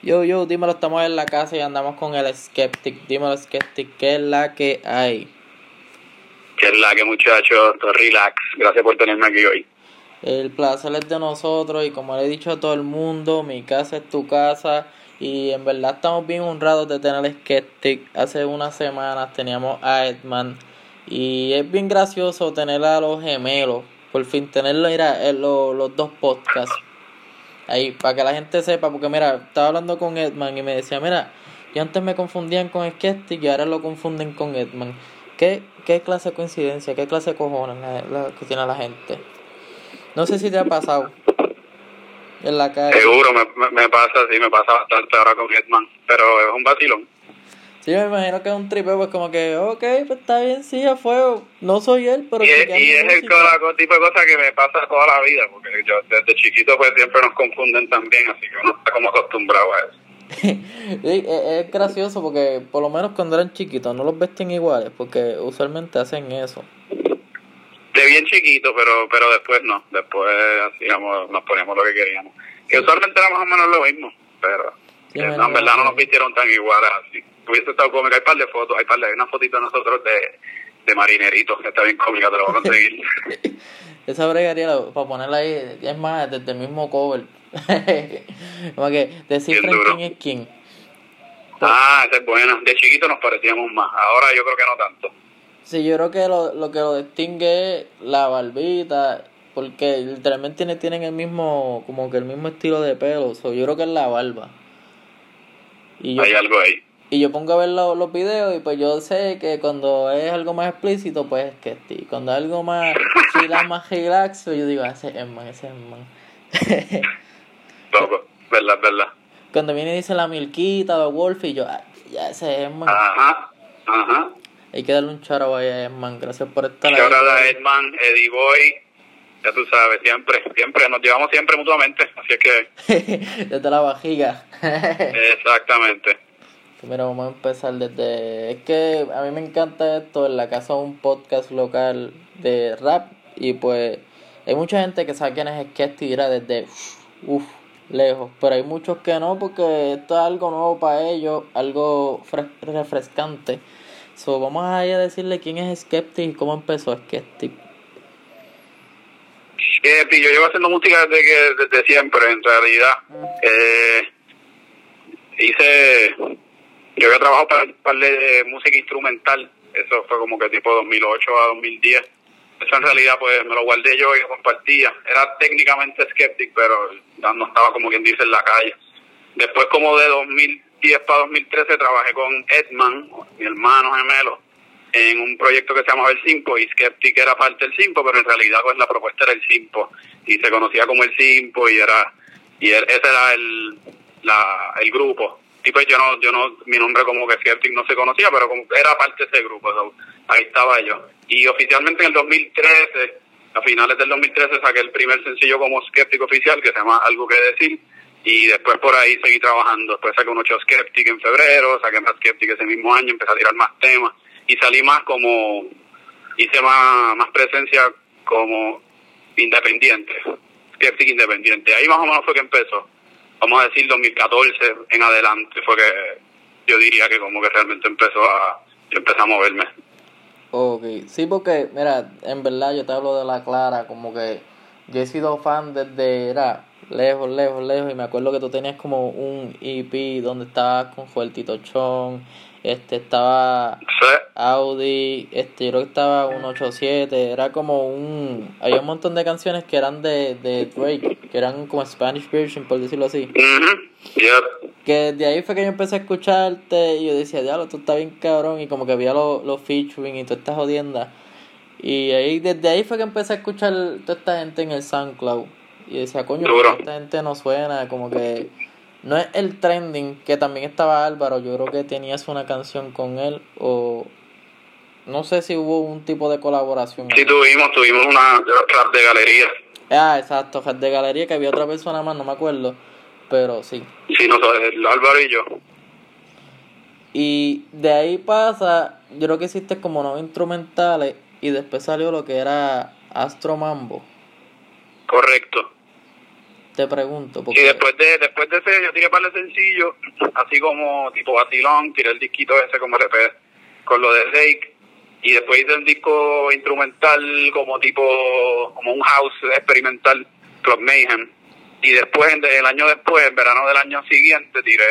Yo, yo, dímelo, estamos en la casa y andamos con el Skeptic. Dímelo, Skeptic, ¿qué es la que hay? ¿Qué es la que, muchachos? Relax. Gracias por tenerme aquí hoy. El placer es de nosotros y como le he dicho a todo el mundo, mi casa es tu casa y en verdad estamos bien honrados de tener el Skeptic. Hace unas semanas teníamos a Edman y es bien gracioso tener a los gemelos. Por fin tenerlo, mira, en los, los dos podcasts Ahí, para que la gente sepa, porque mira, estaba hablando con Edman y me decía, mira, yo antes me confundían con Skeptic y ahora lo confunden con Edman. ¿Qué, qué clase de coincidencia, qué clase de cojones la, que tiene la gente? No sé si te ha pasado en la calle. Seguro, me, me, pasa, sí, me pasa bastante ahora con Edman, pero es un vacilón. Sí, me imagino que es un tripeo, pues como que, ok, pues está bien, sí, a fuego. No soy él, pero... Y, es, y es el tipo de cosa que me pasa toda la vida, porque yo desde chiquito pues siempre nos confunden también, así que uno está como acostumbrado a eso. sí, es, gracioso porque por lo menos cuando eran chiquitos no los visten iguales, porque usualmente hacen eso. De bien chiquito, pero pero después no, después digamos, nos poníamos lo que queríamos. Que usualmente era más o menos lo mismo, pero en verdad no nos vistieron tan iguales así hubiese estado cómica. Hay un par de fotos, hay, par de, hay una fotito de nosotros de, de marineritos que está bien cómica, te lo voy a conseguir. Esa bregaría para ponerla ahí, es más, desde el mismo cover. Como que decir quién es quién. Ah, esa es buena. De chiquito nos parecíamos más. Ahora yo creo que no tanto. Sí, yo creo que lo, lo que lo distingue es la barbita, porque literalmente tienen, tienen el mismo, como que el mismo estilo de pelo. So, yo creo que es la barba. Y yo, Hay algo ahí. Y yo pongo a ver los, los videos y pues yo sé que cuando es algo más explícito, pues es que sí. Cuando es algo más chila, más relax, pues yo digo, ah, ese es man, ese es man. Loco, verdad, verdad. Cuando viene y dice la milquita o Wolf y yo, ah, ya ese es man. Ajá, ajá. Hay que darle un charo a Edman, gracias por estar ahí. A Edman, Eddie Boy, ya tú sabes, siempre, siempre, nos llevamos siempre mutuamente, así es que... Desde la vajiga. Exactamente. Primero vamos a empezar desde... Es que a mí me encanta esto, en la casa de un podcast local de rap y pues hay mucha gente que sabe quién es Sketty y era desde uff, lejos, pero hay muchos que no porque esto es algo nuevo para ellos, algo refrescante. So, vamos a ir a decirle quién es Skeptic y cómo empezó Skeptic. Skeptic, yo llevo haciendo música desde que desde siempre, en realidad. Eh, hice yo había trabajado para un par de música instrumental, eso fue como que tipo 2008 a 2010. Eso en realidad pues me lo guardé yo y lo compartía. Era técnicamente skeptic, pero no estaba como quien dice en la calle. Después como de 2010 para 2013 trabajé con Edman, mi hermano gemelo, en un proyecto que se llamaba El Simpo y Skeptic era parte del Simpo, pero en realidad pues la propuesta era el Simpo y se conocía como el Simpo y era y ese era el la, el grupo y pues yo no, yo no, mi nombre como que Skeptic no se conocía, pero como era parte de ese grupo, ahí estaba yo. Y oficialmente en el 2013, a finales del 2013 saqué el primer sencillo como Skeptic oficial, que se llama Algo que decir, y después por ahí seguí trabajando. Después saqué un 8 Skeptic en febrero, saqué más Skeptic ese mismo año, empecé a tirar más temas, y salí más como, hice más, más presencia como independiente, Skeptic independiente. Ahí más o menos fue que empezó vamos a decir 2014 en adelante fue que yo diría que como que realmente empezó a yo a moverme. Ok sí porque mira en verdad yo te hablo de la clara como que yo he sido fan desde era lejos lejos lejos y me acuerdo que tú tenías como un EP donde estabas con Fuertito Chon este estaba Audi, este yo creo que estaba 187, era como un había un montón de canciones que eran de, de Drake, que eran como Spanish version por decirlo así. Que de ahí fue que yo empecé a escucharte y yo decía, diablo, tú estás bien cabrón y como que había los lo featuring y toda esta jodienda. Y ahí desde ahí fue que empecé a escuchar toda esta gente en el SoundCloud. Y decía, coño, esta gente no suena, como que no es el trending, que también estaba Álvaro, yo creo que tenías una canción con él o no sé si hubo un tipo de colaboración. Sí, tuvimos, tuvimos una rap de galería. Ah, exacto, rap de galería que había otra persona más, no me acuerdo, pero sí. Sí, nosotros, Álvaro y yo. Y de ahí pasa, yo creo que hiciste como no instrumentales y después salió lo que era Astro Mambo. Correcto. Pregunto. Y después de, después de ese, yo tiré para el sencillo, así como tipo vacilón, tiré el disquito ese como RP con lo de Rake. Y después hice un disco instrumental como tipo, como un house experimental, Club Mayhem. Y después, el año después, en verano del año siguiente, tiré,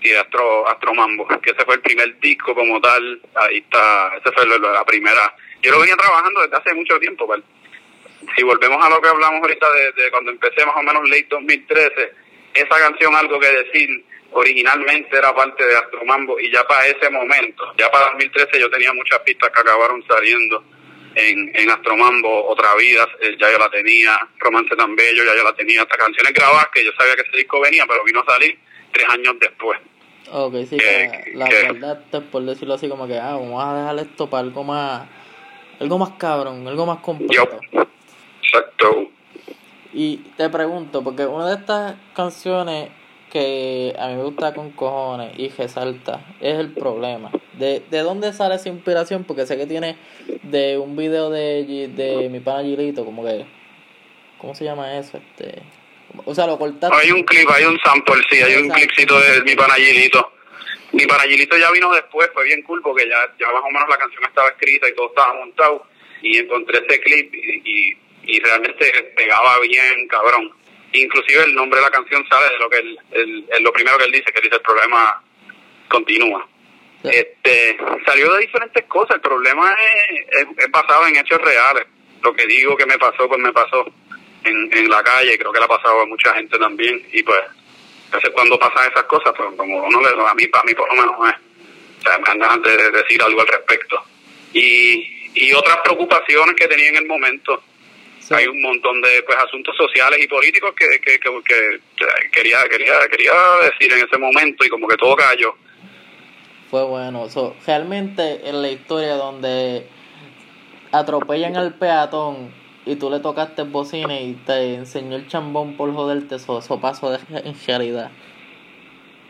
tiré Astro, Astro Mambo, que ese fue el primer disco como tal. Ahí está, esa fue la, primera. Yo lo venía trabajando desde hace mucho tiempo, ¿vale? Si volvemos a lo que hablamos ahorita de, cuando empecé más o menos late 2013, esa canción algo que decir originalmente era parte de Astromambo y ya para ese momento, ya para 2013 yo tenía muchas pistas que acabaron saliendo en, en Astromambo, Otra Vida, eh, ya yo la tenía, Romance tan Bello, ya yo la tenía, hasta canciones grabadas que yo sabía que ese disco venía, pero vino a salir tres años después. Ok, sí, la verdad, por decirlo así, como que, ah, vamos a dejar esto para algo más, algo más cabrón, algo más completo. Exacto. Y te pregunto, porque una de estas canciones que a mí me gusta con cojones y resalta es el problema. ¿De, de dónde sale esa inspiración? Porque sé que tiene de un video de, de mi pana Gilito, como que. ¿Cómo se llama eso? Este. O sea, lo cortaste. Hay un clip, hay un sample, sí, hay un clipcito de mi pana Gilito. Mi pana Gilito ya vino después, fue bien cool porque ya, ya más o menos la canción estaba escrita y todo estaba montado. Y encontré ese clip y y realmente pegaba bien, cabrón. Inclusive el nombre de la canción sale de lo que él, lo primero que él dice, que dice el problema continúa. Este, salió de diferentes cosas, el problema es, es, basado en hechos reales. Lo que digo que me pasó, pues me pasó en, en la calle, creo que le ha pasado a mucha gente también, y pues, veces cuando pasan esas cosas, pues como uno le, a mí, para mí por lo menos es, o sea, me andan de decir algo al respecto. Y, y otras preocupaciones que tenía en el momento, hay un montón de pues asuntos sociales y políticos que, que, que, quería quería quería decir en ese momento y como que todo cayó. Fue bueno. Realmente en la historia donde atropellan al peatón y tú le tocaste bocina y te enseñó el chambón por joderte eso, eso pasó de, en realidad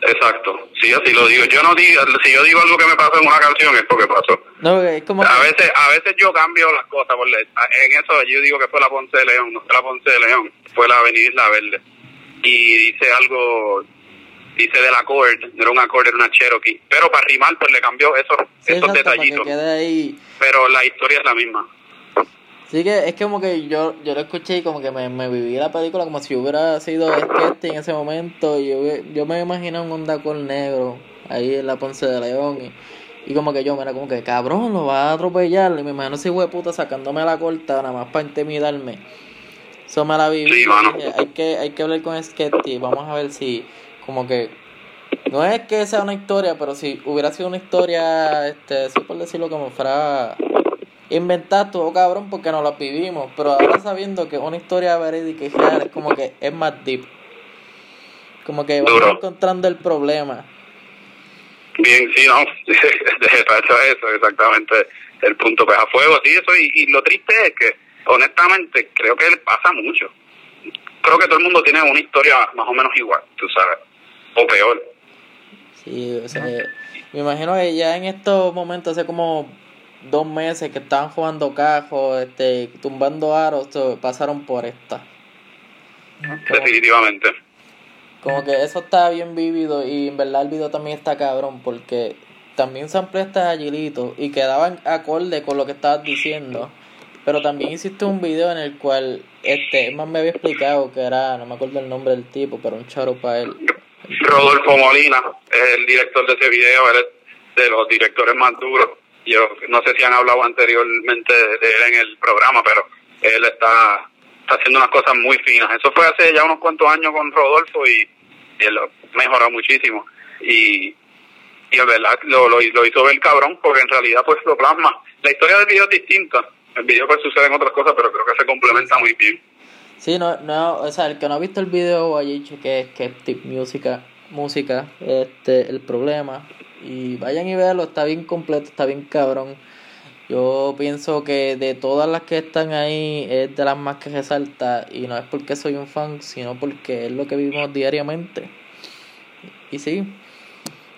Exacto, sí, así lo digo. Yo no digo, si yo digo algo que me pasó en una canción es porque pasó. No, es como a veces, a veces yo cambio las cosas. Por en eso yo digo que fue la Ponce de León, no fue la Ponce de León, fue la Avenida Isla Verde. Y dice algo, dice del acorde, no era un acorde, era una Cherokee. Pero para rimar, pues le cambió esos, esos detallitos. Pero la historia es la misma. Sí que es como que yo, yo lo escuché y como que me, me viví la película como si hubiera sido este en ese momento. Y yo, yo me imaginé un Honda con negro ahí en la Ponce de León. Y, y como que yo me era como que cabrón, lo va a atropellar. Y me imagino ese puta sacándome la corta nada más para intimidarme. Eso me la viví. hay, que, hay que hablar con Sketty. Vamos a ver si como que no es que sea una historia, pero si hubiera sido una historia, este, sí por decirlo como fuera inventar todo cabrón porque no la vivimos, pero ahora sabiendo que una historia verídica y real es como que es más deep. Como que vamos encontrando el problema. Bien, sí, no, eso eso, exactamente el punto pues a fuego, sí, eso, y, y lo triste es que, honestamente, creo que le pasa mucho. Creo que todo el mundo tiene una historia más o menos igual, tú sabes, o peor. Sí, o sea, me imagino que ya en estos momentos, hace como dos meses que estaban jugando cajos, este, tumbando aros, pasaron por esta. Definitivamente. Como que eso está bien vivido y en verdad el video también está cabrón porque también se presta agilito y quedaban acorde con lo que estabas diciendo. Pero también hiciste un video en el cual este más me había explicado que era, no me acuerdo el nombre del tipo, pero un charo para él. Rodolfo Molina es el director de ese video, él es de los directores más duros yo no sé si han hablado anteriormente de él en el programa, pero él está, haciendo unas cosas muy finas. Eso fue hace ya unos cuantos años con Rodolfo y, él lo mejoró muchísimo. Y, y en verdad lo, lo, hizo ver cabrón, porque en realidad pues lo plasma. La historia del video es distinta. El video pues suceden otras cosas, pero creo que se complementa muy bien. Sí, no, no, o sea, el que no ha visto el video dicho que es tip música, música, este, el problema y vayan y véanlo, está bien completo, está bien cabrón. Yo pienso que de todas las que están ahí es de las más que resalta y no es porque soy un fan, sino porque es lo que vivimos diariamente. Y sí,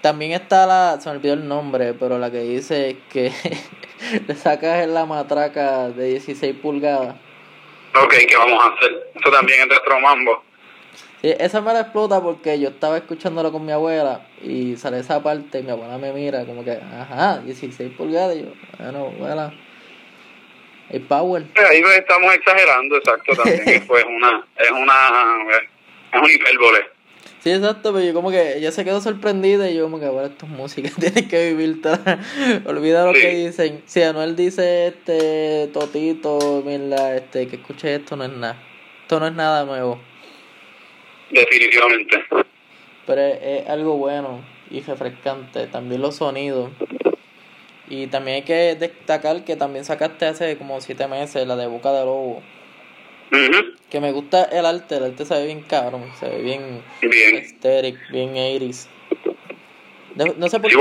también está la, se me olvidó el nombre, pero la que dice que le sacas la matraca de 16 pulgadas. Ok, ¿qué vamos a hacer? Eso también es nuestro mambo. Sí, esa me la explota porque yo estaba escuchándolo con mi abuela y sale esa parte y mi abuela me mira como que, ajá, 16 pulgadas y yo, bueno, abuela, el power. Ahí estamos exagerando, exacto, también, pues una, es una, es un hipérbole. Sí, exacto, pero yo como que ella se quedó sorprendida y yo como que, bueno, esto es música, tienes que vivir. Olvida lo que dicen. Si Anuel dice, este, Totito, mira, este, que escuche esto, no es nada. Esto no es nada nuevo. Definitivamente. Pero es, algo bueno y refrescante. También los sonidos. Y también hay que destacar que también sacaste hace como siete meses la de Boca de Lobo. Que me gusta el arte, el arte se ve bien cabrón, se ve bien, bien. aesthetic, bien 80 No, sé por qué.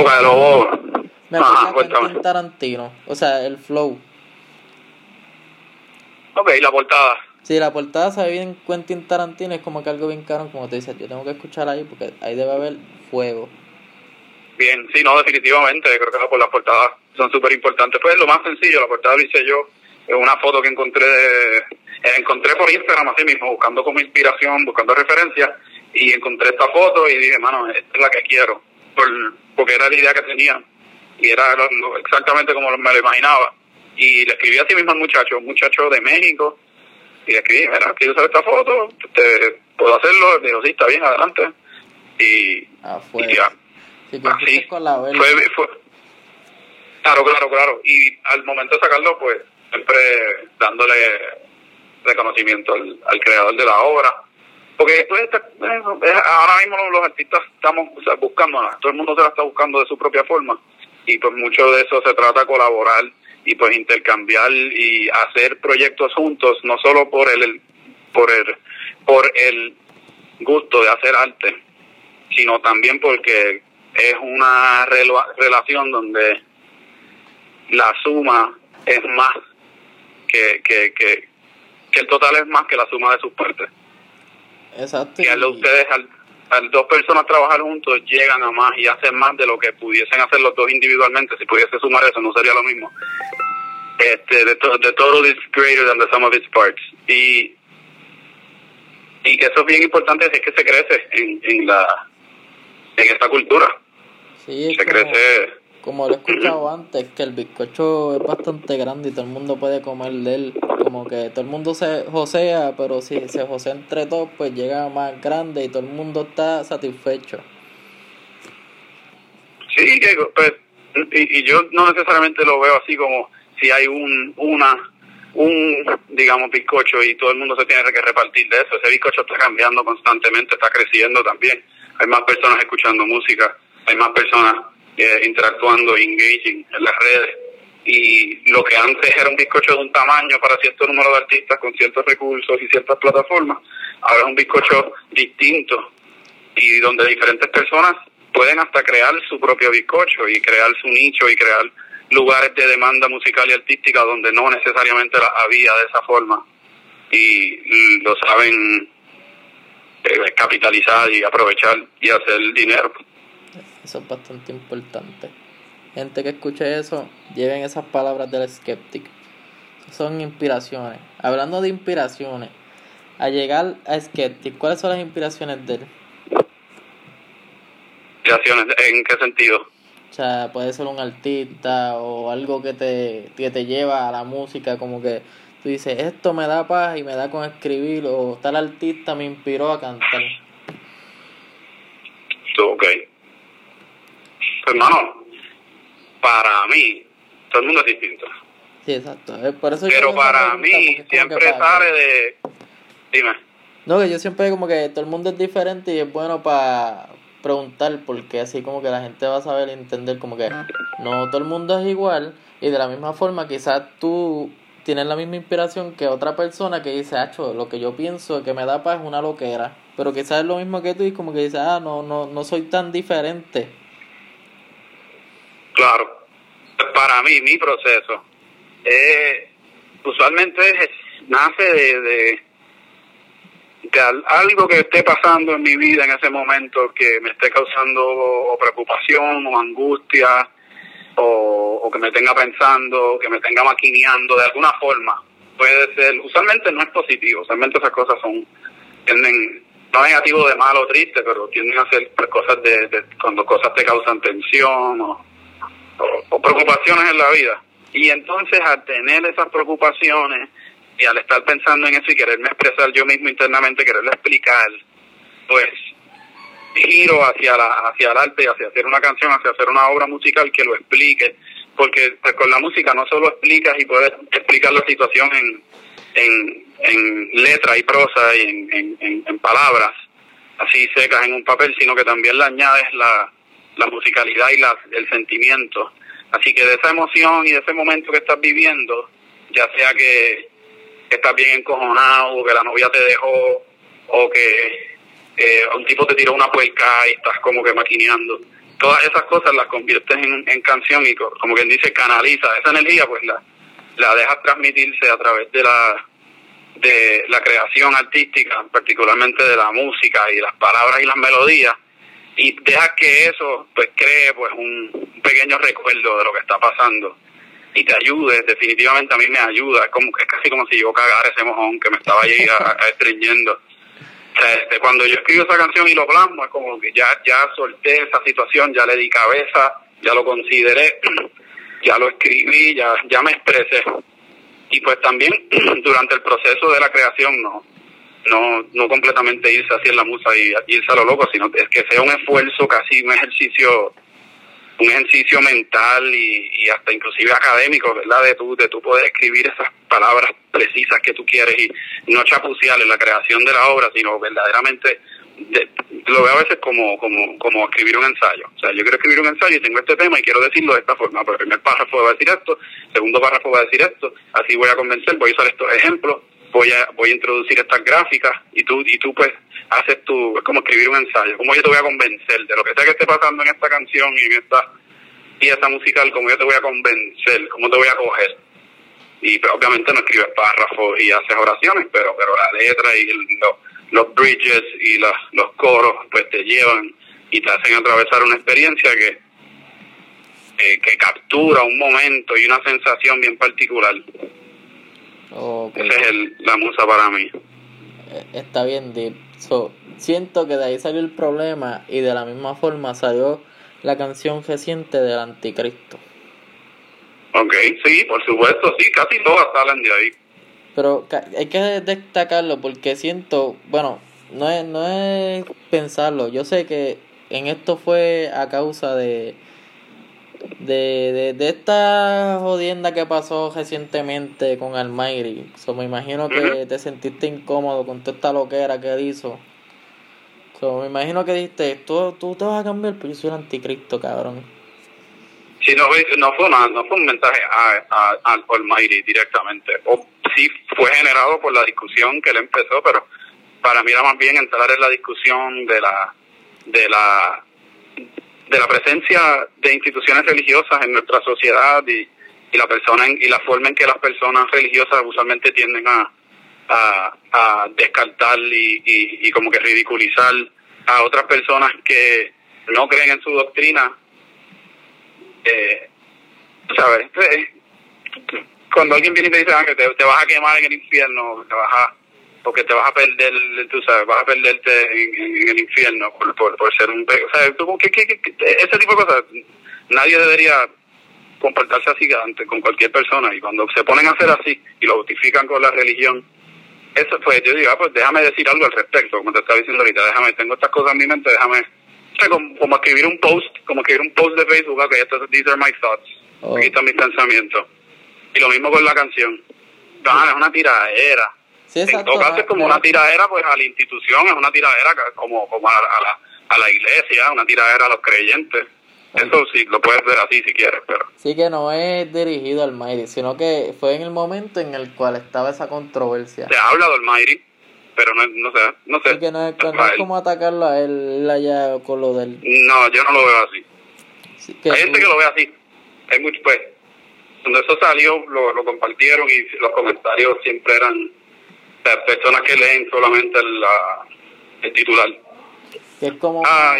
Me gusta Tarantino, o sea, el flow. Ok, la portada. Sí, la portada se ve bien Quentin Tarantino, es como que algo bien caro, como te dices, yo tengo que escuchar ahí porque ahí debe haber fuego. Bien, sí, no, definitivamente, creo que las portadas son súper importantes. Pues lo más sencillo, la portada lo hice yo, es una foto que encontré de, eh, encontré por Instagram así mismo, buscando como inspiración, buscando referencias, y encontré esta foto y dije, mano, esta es la que quiero, por, porque era la idea que tenía, y era exactamente como me lo imaginaba. Y le escribí así mismo al muchacho, un muchacho de México, y le escribí, mira, quiero usar esta foto, te, puedo hacerlo, dijo, sí, está bien, adelante. Y, ah, y ya. así, con la fue, fue, claro, claro, claro. Y al momento de sacarlo, pues, siempre dándole reconocimiento al, al creador de la obra. Porque pues, ahora mismo los artistas estamos buscando, todo el mundo se la está buscando de su propia forma y pues mucho de eso se trata de colaborar y pues intercambiar y hacer proyectos juntos, no solo por el, por el, por el gusto de hacer arte, sino también porque es una relación donde la suma es más que, que, que, que el total es más que la suma de sus partes. Exacto. Y al ustedes, al, dos personas trabajar juntos, llegan a más y hacen más de lo que pudiesen hacer los dos individualmente. Si pudiese sumar eso, no sería lo mismo. Este, the, the total is greater than the sum of its parts. Y, y que eso es bien importante, es que se crece en, en la en esta cultura. Sí, se crece como lo he escuchado antes, que el bizcocho es bastante grande y todo el mundo puede comer de él. Como que todo el mundo se josea, pero si se josea entre todos, pues llega más grande y todo el mundo está satisfecho. Sí, pues, y, y yo no necesariamente lo veo así como si hay un, una, un, digamos, bizcocho y todo el mundo se tiene que repartir de eso. Ese bizcocho está cambiando constantemente, está creciendo también. Hay más personas escuchando música, hay más personas eh, interactuando, engaging en las redes. Y lo que antes era un bizcocho de un tamaño para cierto número de artistas con ciertos recursos y ciertas plataformas, ahora es un bizcocho distinto y donde diferentes personas pueden hasta crear su propio bizcocho y crear su nicho y crear lugares de demanda musical y artística donde no necesariamente la había de esa forma y lo saben eh, capitalizar y aprovechar y hacer dinero. Eso es bastante importante. Gente que escuche eso, lleven esas palabras del Skeptic. Son inspiraciones. Hablando de inspiraciones, a llegar a Skeptic, ¿cuáles son las inspiraciones de él? ¿Inspiraciones? ¿En qué sentido? O sea, puede ser un artista o algo que te, que te lleva a la música, como que tú dices, esto me da paz y me da con escribir, o tal artista me inspiró a cantar. Ok hermano, para mí, todo el mundo es distinto. Sí, exacto. Por eso Pero para mí, siempre sale de... Dime. No, que yo siempre como que todo el mundo es diferente y es bueno para preguntar porque así como que la gente va a saber entender como que no todo el mundo es igual y de la misma forma quizás tú tienes la misma inspiración que otra persona que dice, acho, lo que yo pienso que me da paz es una loquera, pero quizás es lo mismo que tú y como que dices, ah, no, no, no soy tan diferente Claro. Para mí, mi proceso, eh, usualmente nace de, de, algo que esté pasando en mi vida en ese momento que me esté causando preocupación o angustia o, que me tenga pensando, que me tenga maquineando de alguna forma. puede ser, usualmente no es positivo, usualmente esas cosas son, tienden, no negativo de malo o triste, pero tienden a ser cosas de, cuando cosas te causan tensión o, o, preocupaciones en la vida. Y entonces al tener esas preocupaciones y al estar pensando en eso y quererme expresar yo mismo internamente, quererlo explicar, pues giro hacia la hacia el arte, hacia hacer una canción, hacia hacer una obra musical que lo explique, porque pues, con la música no solo explicas y puedes explicar la situación en, en, en letra y prosa y en, en, en, palabras así secas en un papel, sino que también le añades la, la musicalidad y la, el sentimiento. Así que de esa emoción y de ese momento que estás viviendo, ya sea que, estás bien encojonado, que la novia te dejó, o que eh, un tipo te tiró una puerca y estás como que maquineando. Todas esas cosas las conviertes en, en canción y como quien dice canaliza esa energía, pues la, la dejas transmitirse a través de la de la creación artística, particularmente de la música y las palabras y las melodías, y dejas que eso pues cree pues un, pequeño recuerdo de lo que está pasando y te ayude, definitivamente a mí me ayuda, es como es casi como si yo cagara ese mojón que me estaba ahí estreñiendo. Este, cuando yo escribo esa canción y lo plasmo, es como que ya, ya solté esa situación, ya le di cabeza, ya lo consideré, ya lo escribí, ya, ya me expresé. Y pues también durante el proceso de la creación, no, no, no completamente irse así en la musa y irse a lo loco, sino es que sea un esfuerzo, casi un ejercicio un ejercicio mental y, y, hasta inclusive académico, ¿verdad? De tú, de tú poder escribir esas palabras precisas que tú quieres y no chapuciar en la creación de la obra, sino verdaderamente lo veo a veces como, como, como escribir un ensayo. O sea, yo quiero escribir un ensayo y tengo este tema y quiero decirlo de esta forma. Pero el primer párrafo va a decir esto, segundo párrafo va a decir esto, así voy a convencer, voy a usar estos ejemplos, voy a, voy a introducir estas gráficas y tú, y tú pues haces tu, es como escribir un ensayo, como yo te voy a convencer de lo que sea que esté pasando en esta canción y en esta pieza musical, como yo te voy a convencer, cómo te voy a coger. Y pues, obviamente no escribes párrafos y haces oraciones, pero pero la letra y los bridges y los coros pues te llevan y te hacen atravesar una experiencia que, eh, que captura un momento y una sensación bien particular. Esa es el, la musa para mí. Eh, está bien, Deep. siento que de ahí salió el problema y de la misma forma salió la canción reciente del Anticristo. Ok, sí, por supuesto, sí, casi todas salen de ahí. Pero hay que destacarlo porque siento, bueno, no es, no es pensarlo, yo sé que en esto fue a causa de de, de, de esta jodienda que pasó recientemente con Almighty. So, me imagino que te sentiste incómodo con toda esta loquera que hizo. So, me imagino que dijiste, tú, tú te vas a cambiar, pero yo soy el anticristo, cabrón. Sí, no, no, fue, una, no fue un mensaje a, a, Almighty directamente. O sí fue generado por la discusión que él empezó, pero para mí era más bien entrar en la discusión de la de la de la presencia de instituciones religiosas en nuestra sociedad y, y la persona y la forma en que las personas religiosas usualmente tienden a, a, descartar y, y, como que ridiculizar a otras personas que no creen en su doctrina. Eh, ¿Sabes? Cuando alguien viene y te dice ah, que te, te vas a quemar en el infierno, te vas a porque te vas a perder, tú sabes, vas a perderte en, el infierno por, por, ser un... O sea, ese tipo de cosas, nadie debería comportarse así ante, con cualquier persona y cuando se ponen a hacer así y lo justifican con la religión, eso pues yo digo, ah, pues déjame decir algo al respecto, como te estaba diciendo ahorita, déjame, tengo estas cosas en mi mente, déjame, o sea, como, escribir un post, como escribir un post de Facebook, ok, esto, these are my thoughts, oh. aquí están mis pensamientos. Y lo mismo con la canción. Ah, es una tiradera en todo caso es como una tiradera pues a la institución, es una tiradera como, como a, la, a la iglesia, una tiradera a los creyentes. Eso sí, lo puedes ver así si quieres, pero... Sí que no es dirigido al Mayri, sino que fue en el momento en el cual estaba esa controversia. Se habla del Mayri, pero no, no sé, no sé. Sí que no es, como atacarlo a él allá con lo del... No, yo no lo veo así. Hay gente que lo ve así. Hay mucho, pues, cuando eso salió, lo, lo compartieron y los comentarios siempre eran personas que leen solamente el, titular. Que es como. Ah,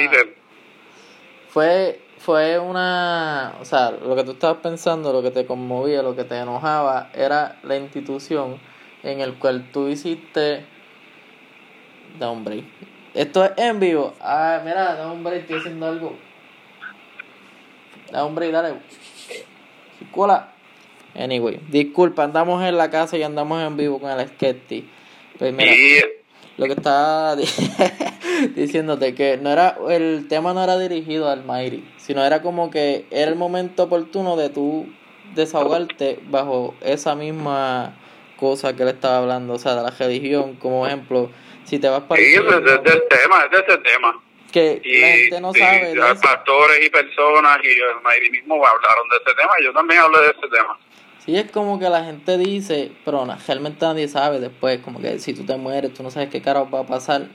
Fue fue una, o sea, lo que tú estabas pensando, lo que te conmovía, lo que te enojaba, era la institución en el cual tú hiciste, da hombre, esto es en vivo, ah, mira, da hombre, estoy haciendo algo, da hombre, dale, cola, anyway, disculpa, andamos en la casa y andamos en vivo con el sketchy, pues mira, lo que estaba diciéndote que no era el tema no era dirigido al Mayri, sino era como que era el momento oportuno de tú desahogarte bajo esa misma cosa que él estaba hablando, o sea, de la religión, como ejemplo, si te vas para... Sí, es del tema, es de ese tema. Que la gente no sabe. pastores y personas y el Mayri mismo hablaron de ese tema, yo también hablé de ese tema. Sí, es como que la gente dice, pero realmente nadie sabe después, como que si tú te mueres, tú no sabes qué carajo va a pasar.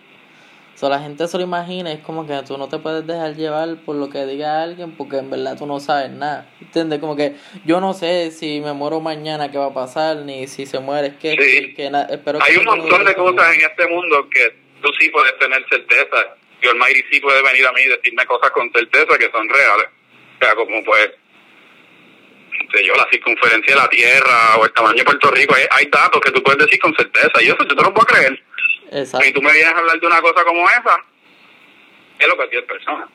So, la gente se lo imagina, es como que tú no te puedes dejar llevar por lo que diga alguien, porque en verdad tú no sabes nada. ¿Entiendes? Como que yo no sé si me muero mañana qué va a pasar, ni si se muere, es que, que, espero Hay un montón de cosas en este mundo que tú sí puedes tener certeza. El Mayri sí puede venir a mí y decirme cosas con certeza que son reales. O sea, como pues yo, la circunferencia de la Tierra o el tamaño de Puerto Rico, hay, datos que tú puedes decir con certeza y eso yo te lo puedo creer. Exacto. Y tú me vienes a hablar de una cosa como esa, es lo que cualquier persona.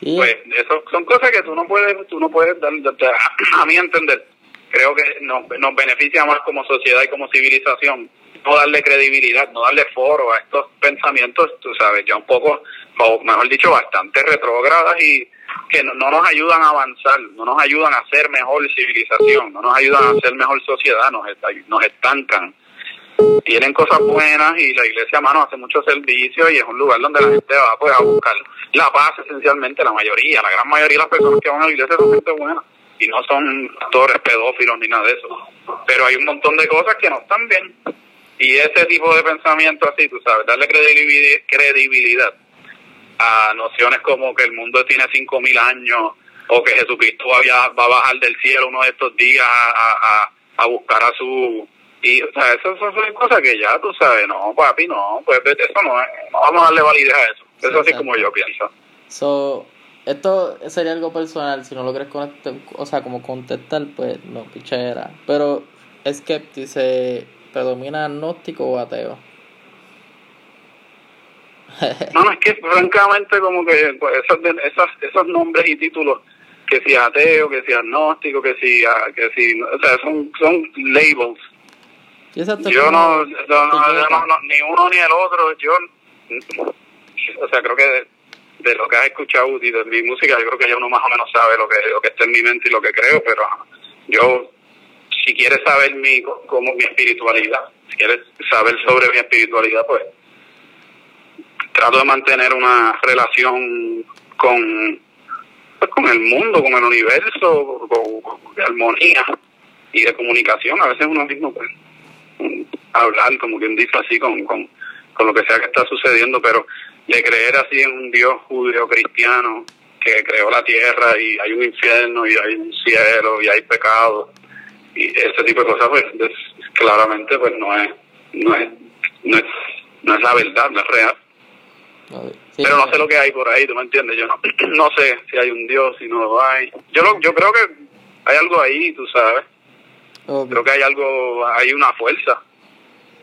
Pues eso son cosas que tú no puedes, tú no puedes dar, a mi entender, creo que nos, nos beneficia más como sociedad y como civilización no darle credibilidad, no darle foro a estos pensamientos, tú sabes, ya un poco, o mejor dicho, bastante retrógradas y que no, nos ayudan a avanzar, no nos ayudan a ser mejor civilización, no nos ayudan a ser mejor sociedad, nos, nos estancan. Tienen cosas buenas y la iglesia, mano, hace mucho servicio y es un lugar donde la gente va pues, a buscar la paz esencialmente, la mayoría, la gran mayoría de las personas que van a la iglesia son gente buena y no son actores pedófilos ni nada de eso. Pero hay un montón de cosas que no están bien. Y ese tipo de pensamiento así, tú sabes, darle credibilidad a nociones como que el mundo tiene cinco mil años o que Jesucristo va a bajar del cielo uno de estos días a, a, buscar a su y o sea eso, son cosas que ya tú sabes no papi no pues eso no, no vamos a darle validez a eso. Eso es así como yo pienso. So esto sería algo personal si no lo quieres conectar o sea como contestar pues no pichera. Pero es que dice predomina agnóstico o ateo no, no, es que francamente como que pues, esos, esos, esos nombres y títulos, que si ateo, que si agnóstico, que si, ah, que si, o sea, son, son labels. Yo no, no, ni uno ni el otro, yo, o sea, creo que de, lo que has escuchado y de mi música, yo creo que ya uno más o menos sabe lo que, lo que está en mi mente y lo que creo, pero yo, si quieres saber mi, como mi espiritualidad, si quieres saber sobre mi espiritualidad, pues trato de mantener una relación con, pues, con el mundo, con el universo, con, de armonía y de comunicación. A veces uno mismo puede hablar, como quien dice así, con, con, con lo que sea que está sucediendo, pero de creer así en un Dios judío cristiano que creó la tierra y hay un infierno y hay un cielo y hay pecado y ese tipo de cosas pues claramente pues no es no es no es no es la verdad no es real pero no sé lo que hay por ahí, ¿tú me entiendes? Yo no, no sé si hay un Dios, si no lo hay. Yo, lo, yo creo que hay algo ahí, tú sabes. Creo que hay algo, hay una fuerza,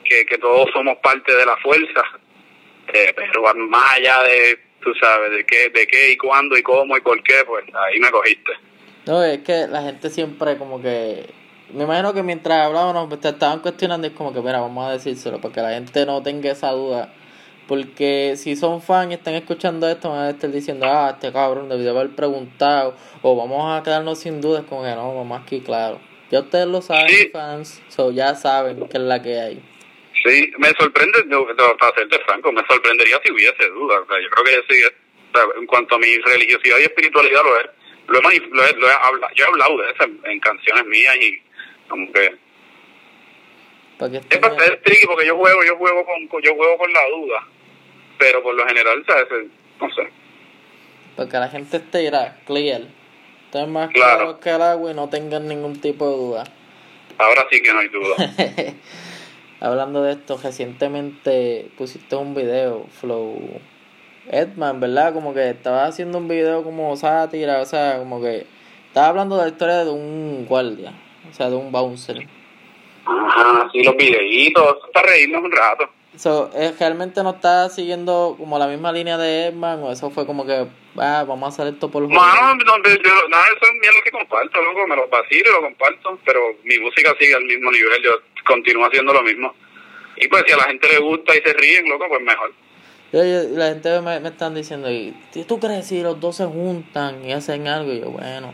que, que todos somos parte de la fuerza, eh, pero más allá de, tú sabes, de qué, de qué y cuándo y cómo y por qué, pues ahí me cogiste. No, es que la gente siempre como que me imagino que mientras hablábamos te estaban cuestionando es como que mira vamos a decírselo para que la gente no tenga esa duda porque si son fans y están escuchando esto, van a estar diciendo, ah, este cabrón debió haber preguntado, o vamos a quedarnos sin dudas con que no, vamos aquí, claro. Ya ustedes lo saben, fans, so ya saben qué es la que hay. Sí, me sorprende, no, para serte franco, me sorprendería si hubiese dudas. O sea, yo creo que sí, en cuanto a mi religiosidad y espiritualidad, lo he, lo he, lo he, lo he hablado, yo he hablado de eso en, canciones mías y como que es bastante tricky porque yo juego, yo juego con, yo juego con la duda, pero por lo general, ¿sabes? No sé. Porque la gente esté irá clear. Más claro. que el agua y no tengan ningún tipo de duda. Ahora sí que no hay duda. Hablando de esto, recientemente pusiste un video, Flow. Edman, ¿verdad? Como que estaba haciendo un video como sátira, o sea, como que estaba hablando de la historia de un guardia, o sea, de un bouncer. Ajá, sí, los videitos, para reírnos un rato. So, ¿es, ¿Realmente no está siguiendo como la misma línea de Edman o eso fue como que, ah, vamos a hacer esto por el juego? No, no, yo, nada, eso es lo que comparto, loco, me lo vacilo y lo comparto, pero mi música sigue al mismo nivel, yo continúo haciendo lo mismo. Y pues si a la gente le gusta y se ríen, loco, pues mejor. Y la gente me, me están diciendo, ¿y tú crees si los dos se juntan y hacen algo? Y yo, bueno,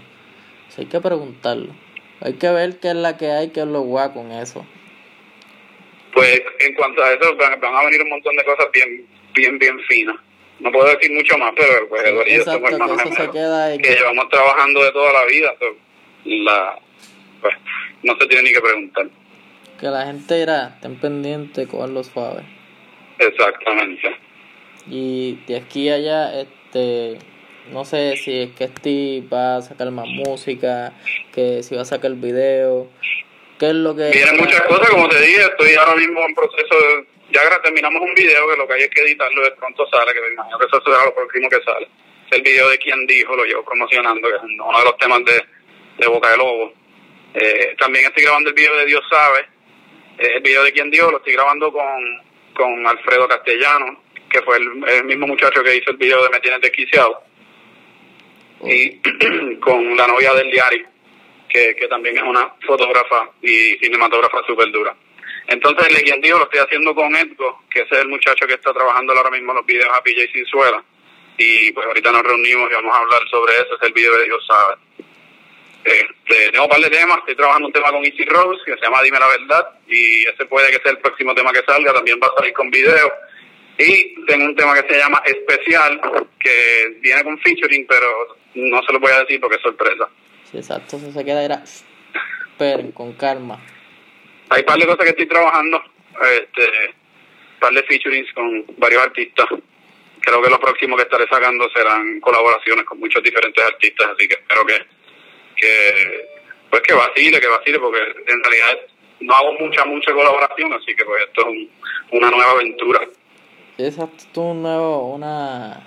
hay que preguntarlo. Hay que ver qué es la que hay, qué es lo guay con eso. Pues en cuanto a eso, van, a venir un montón de cosas bien, bien, bien finas. No puedo decir mucho más, pero pues Eduardo Exacto, que, que llevamos trabajando de toda la vida. la, pues, no se tiene ni que preguntar. Que la gente irá, estén pendientes, con los suave. Exactamente. Y de aquí a allá, este, no sé si es que Steve va a sacar más música, que si va a sacar video, qué es lo que... Vienen muchas cosas, como te dije, estoy ahora mismo en proceso de... Ya terminamos un video que lo que hay es que editarlo de pronto sale, que me imagino que eso será lo próximo que sale. Es el video de quien dijo, lo llevo promocionando, que es uno de los temas de, de Boca de Lobo. Eh, también estoy grabando el video de Dios Sabe, eh, el video de quien dijo, lo estoy grabando con, con Alfredo Castellano, que fue el, mismo muchacho que hizo el video de Me Tienes Desquiciado, y con la novia del diario, que, también es una fotógrafa y cinematógrafa súper dura. Entonces, el quien lo estoy haciendo con Edgo, que ese es el muchacho que está trabajando ahora mismo los videos a PJ Sinzuela. Y pues ahorita nos reunimos y vamos a hablar sobre eso, es el video de Dios sabe. Este, tengo un par de temas, estoy trabajando un tema con Easy Rose que se llama Dime la Verdad y ese puede que sea el próximo tema que salga, también va a salir con video. Y tengo un tema que se llama Especial, que viene con featuring, pero no se lo voy a decir porque es sorpresa. Sí, exacto, eso se queda era, pero con calma. Hay un par de cosas que estoy trabajando, este, un par de featurings con varios artistas. Creo que lo próximo que estaré sacando serán colaboraciones con muchos diferentes artistas, así que espero que, que pues que vacile, que vacile, porque en realidad no hago mucha, mucha colaboración, así que pues esto es una nueva aventura exacto, un nuevo, una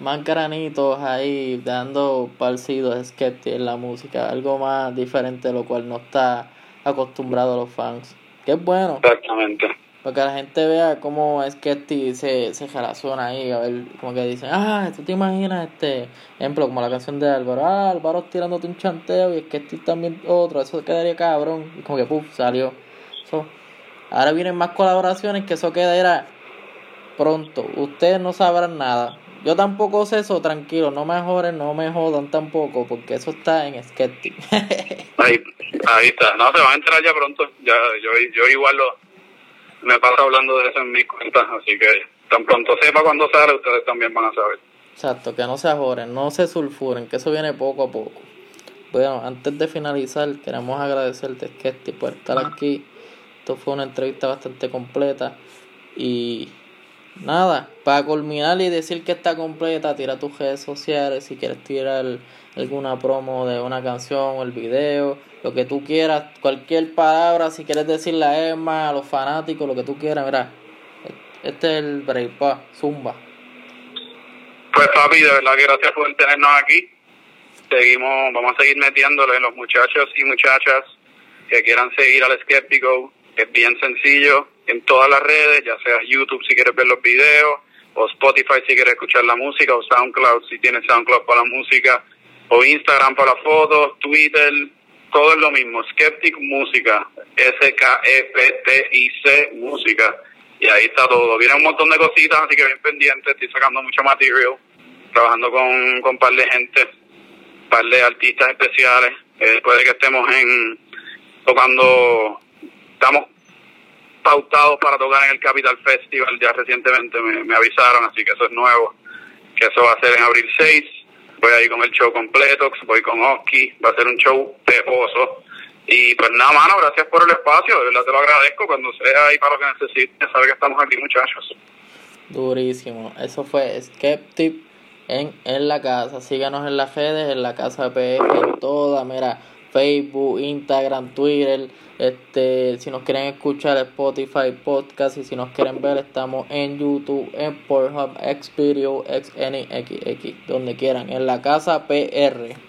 más granitos ahí dando parcidos Skeptic en la música, algo más diferente de lo cual no está acostumbrado los fans, que es bueno. Exactamente. Para que la gente vea cómo Skeptic se, se relaciona ahí, a ver, como que dicen, ah, tú te imaginas este, ejemplo, como la canción de Álvaro, ah, Álvaro tirándote un chanteo y Skeptic también otro, eso quedaría cabrón, y como que puf, salió. ahora vienen más colaboraciones que eso queda era pronto. Ustedes no sabrán nada. Yo tampoco sé eso, tranquilo, no me joden, no me jodan tampoco, porque eso está en Skeptic. ahí, ahí está, no, se van a enterar ya pronto. Ya, yo, yo igual lo, me paso hablando de eso en mis cuentas, así que tan pronto sepa cuando sale, ustedes también van a saber. Exacto, que no se ajoren, no se sulfuren, que eso viene poco a poco. Bueno, antes de finalizar, queremos agradecerte, Skeptic, por estar aquí. Esto fue una entrevista bastante completa y nada, para culminar y decir que está completa, tira tus redes sociales si quieres tirar alguna promo de una canción o el video, lo que tú quieras, cualquier palabra, si quieres decirle a Emma, a los fanáticos, lo que tú quieras, mira, este es el break, pa, zumba. Pues papi, de verdad que gracias por tenernos aquí. Seguimos, vamos a seguir metiéndole los muchachos y muchachas que quieran seguir al escéptico, es bien sencillo en todas las redes, ya sea YouTube si quieres ver los videos, o Spotify si quieres escuchar la música, o SoundCloud si tienes SoundCloud para la música, o Instagram para las fotos, Twitter, todo es lo mismo. Skeptic Música, S-K-E-P-T-I-C Música. Y ahí está todo. Viene un montón de cositas, así que bien pendiente. Estoy sacando mucho material, trabajando con, un par de gente, un par de artistas especiales. Eh, puede que estemos en tocando, estamos pautados para tocar en el Capital Festival, ya recientemente me, avisaron, así que eso es nuevo, que eso va a ser en abril 6, voy a ir con el show completo, voy con Oski, va a ser un show tejoso. Y pues nada, mano, gracias por el espacio, de verdad te lo agradezco, cuando sea ahí para lo que necesites, sabe que estamos aquí muchachos. Durísimo, eso fue Skeptic en, en la casa, síganos en las redes, en la casa PF, en toda, mira, Facebook, Instagram, Twitter. Este, si nos quieren escuchar Spotify Podcast y si nos quieren ver estamos en YouTube, en Pornhub, Xvideo, XNXX, donde quieran, en la casa PR.